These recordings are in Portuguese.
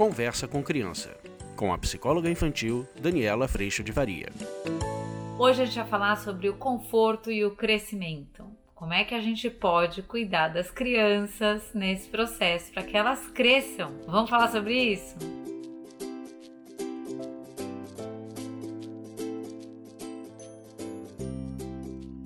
Conversa com Criança, com a psicóloga infantil Daniela Freixo de Varia. Hoje a gente vai falar sobre o conforto e o crescimento. Como é que a gente pode cuidar das crianças nesse processo para que elas cresçam? Vamos falar sobre isso?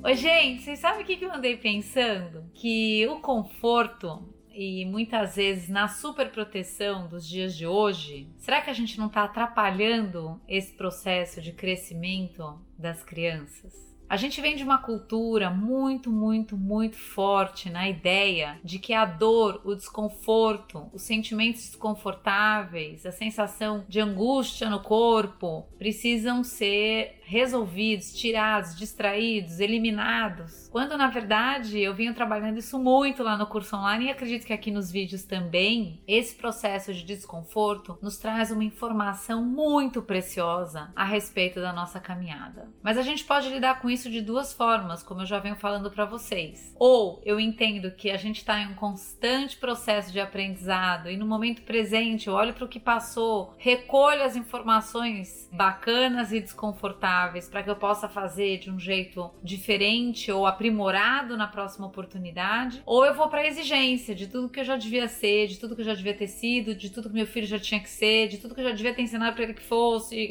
Oi, gente, vocês sabem o que eu andei pensando? Que o conforto e muitas vezes na superproteção dos dias de hoje, será que a gente não está atrapalhando esse processo de crescimento das crianças? A gente vem de uma cultura muito, muito, muito forte na ideia de que a dor, o desconforto, os sentimentos desconfortáveis, a sensação de angústia no corpo precisam ser resolvidos, tirados, distraídos, eliminados. Quando na verdade eu venho trabalhando isso muito lá no curso online e acredito que aqui nos vídeos também, esse processo de desconforto nos traz uma informação muito preciosa a respeito da nossa caminhada. Mas a gente pode lidar com isso de duas formas, como eu já venho falando para vocês. Ou eu entendo que a gente está em um constante processo de aprendizado e no momento presente eu olho para o que passou, recolho as informações bacanas e desconfortáveis para que eu possa fazer de um jeito diferente ou aprimorado na próxima oportunidade, ou eu vou para a exigência de tudo que eu já devia ser, de tudo que eu já devia ter sido, de tudo que meu filho já tinha que ser, de tudo que eu já devia ter ensinado para ele que fosse,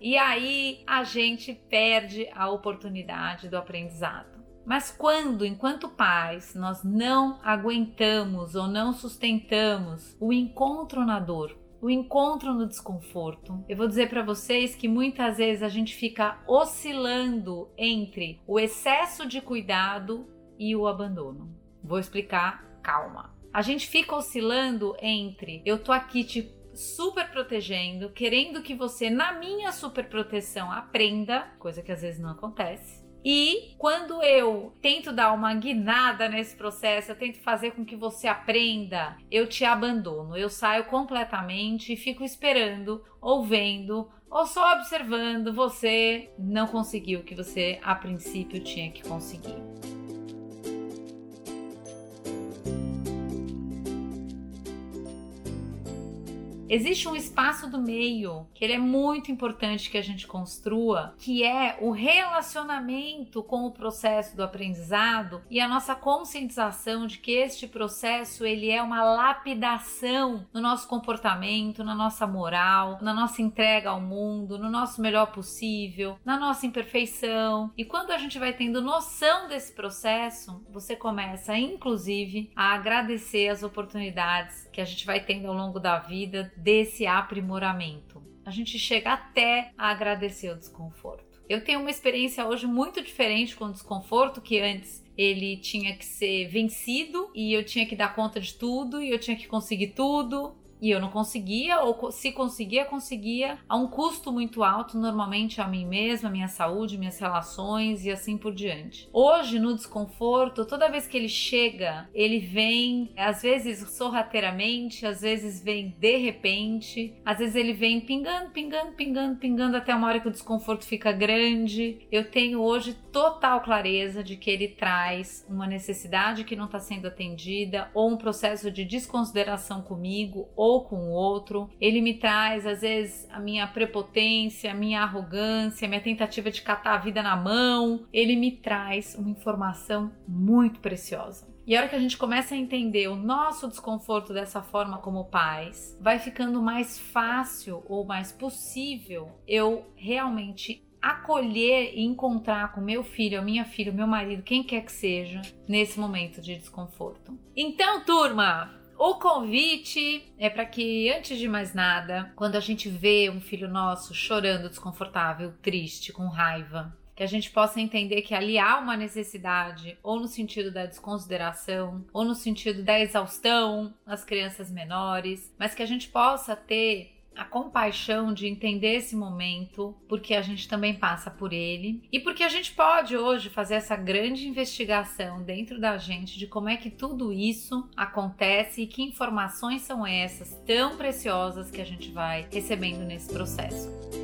e aí a gente perde a oportunidade do aprendizado. Mas quando, enquanto pais, nós não aguentamos ou não sustentamos o encontro na dor, o encontro no desconforto. Eu vou dizer para vocês que muitas vezes a gente fica oscilando entre o excesso de cuidado e o abandono. Vou explicar, calma. A gente fica oscilando entre eu tô aqui te super protegendo, querendo que você na minha super proteção aprenda, coisa que às vezes não acontece e quando eu tento dar uma guinada nesse processo, eu tento fazer com que você aprenda, eu te abandono, eu saio completamente e fico esperando ou vendo ou só observando você não conseguiu o que você a princípio tinha que conseguir. Existe um espaço do meio que ele é muito importante que a gente construa, que é o relacionamento com o processo do aprendizado e a nossa conscientização de que este processo ele é uma lapidação no nosso comportamento, na nossa moral, na nossa entrega ao mundo, no nosso melhor possível, na nossa imperfeição. E quando a gente vai tendo noção desse processo, você começa inclusive a agradecer as oportunidades que a gente vai tendo ao longo da vida desse aprimoramento. A gente chega até a agradecer o desconforto. Eu tenho uma experiência hoje muito diferente com o desconforto que antes ele tinha que ser vencido e eu tinha que dar conta de tudo e eu tinha que conseguir tudo e eu não conseguia, ou se conseguia, conseguia a um custo muito alto, normalmente a mim mesma, a minha saúde, minhas relações e assim por diante. Hoje, no desconforto, toda vez que ele chega, ele vem, às vezes sorrateiramente, às vezes vem de repente, às vezes ele vem pingando, pingando, pingando, pingando até uma hora que o desconforto fica grande. Eu tenho hoje total clareza de que ele traz uma necessidade que não está sendo atendida, ou um processo de desconsideração comigo, ou ou com o outro. Ele me traz, às vezes, a minha prepotência, a minha arrogância, a minha tentativa de catar a vida na mão. Ele me traz uma informação muito preciosa. E a hora que a gente começa a entender o nosso desconforto dessa forma como pais, vai ficando mais fácil ou mais possível eu realmente acolher e encontrar com meu filho, a minha filha, o meu marido, quem quer que seja, nesse momento de desconforto. Então, turma, o convite é para que, antes de mais nada, quando a gente vê um filho nosso chorando desconfortável, triste, com raiva, que a gente possa entender que ali há uma necessidade, ou no sentido da desconsideração, ou no sentido da exaustão nas crianças menores, mas que a gente possa ter a compaixão de entender esse momento, porque a gente também passa por ele e porque a gente pode hoje fazer essa grande investigação dentro da gente de como é que tudo isso acontece e que informações são essas tão preciosas que a gente vai recebendo nesse processo.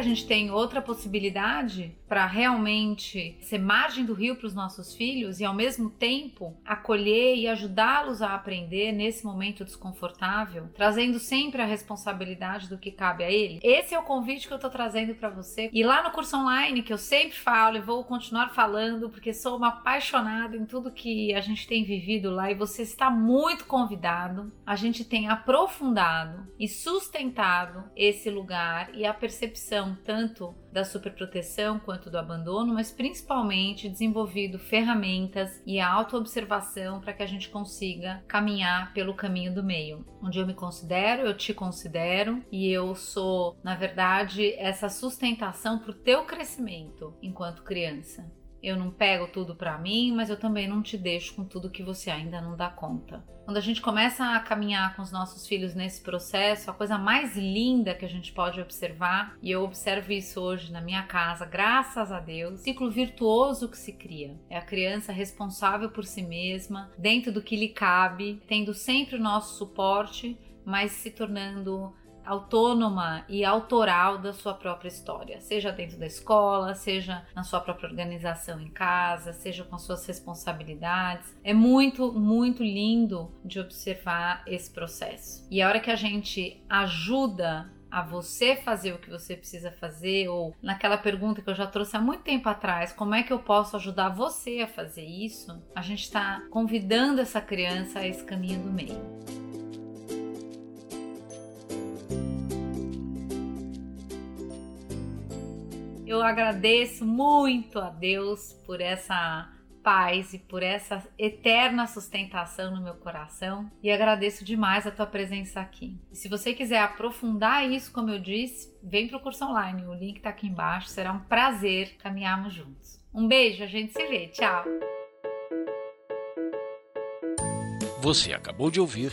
A gente tenha outra possibilidade para realmente ser margem do rio para os nossos filhos e ao mesmo tempo acolher e ajudá-los a aprender nesse momento desconfortável, trazendo sempre a responsabilidade do que cabe a ele. Esse é o convite que eu estou trazendo para você. E lá no curso online que eu sempre falo e vou continuar falando porque sou uma apaixonada em tudo que a gente tem vivido lá e você está muito convidado. A gente tem aprofundado e sustentado esse lugar e a percepção tanto da superproteção quanto do abandono, mas principalmente desenvolvido ferramentas e autoobservação para que a gente consiga caminhar pelo caminho do meio, onde eu me considero, eu te considero e eu sou, na verdade, essa sustentação para o teu crescimento enquanto criança. Eu não pego tudo para mim, mas eu também não te deixo com tudo que você ainda não dá conta. Quando a gente começa a caminhar com os nossos filhos nesse processo, a coisa mais linda que a gente pode observar, e eu observo isso hoje na minha casa, graças a Deus, ciclo virtuoso que se cria. É a criança responsável por si mesma, dentro do que lhe cabe, tendo sempre o nosso suporte, mas se tornando autônoma e autoral da sua própria história, seja dentro da escola, seja na sua própria organização em casa, seja com as suas responsabilidades. É muito, muito lindo de observar esse processo. E a hora que a gente ajuda a você fazer o que você precisa fazer, ou naquela pergunta que eu já trouxe há muito tempo atrás, como é que eu posso ajudar você a fazer isso? A gente está convidando essa criança a esse caminho do meio. Eu agradeço muito a Deus por essa paz e por essa eterna sustentação no meu coração e agradeço demais a tua presença aqui. E se você quiser aprofundar isso, como eu disse, vem para o curso online, o link está aqui embaixo, será um prazer caminharmos juntos. Um beijo, a gente se vê, tchau! Você acabou de ouvir